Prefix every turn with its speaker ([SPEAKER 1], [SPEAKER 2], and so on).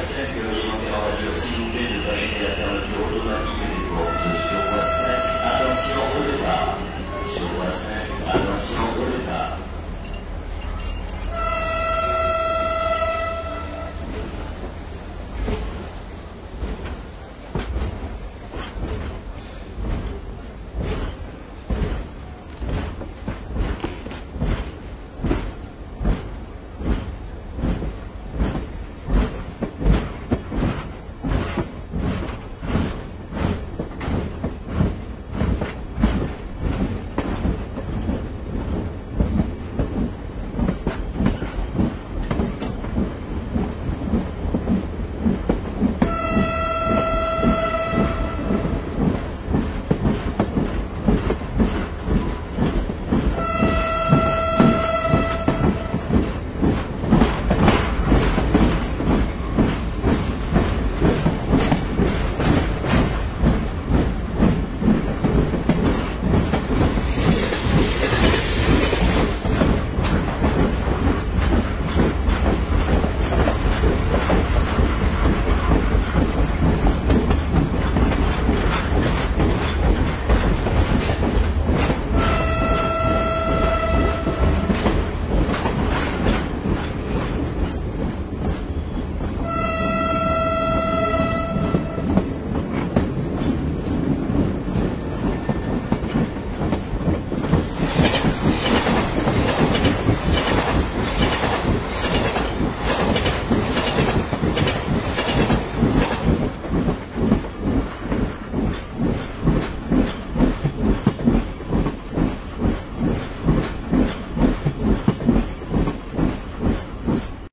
[SPEAKER 1] ne la fermeture automatique des portes. Sur voie 5, attention au départ. Sur voie 5, attention au départ.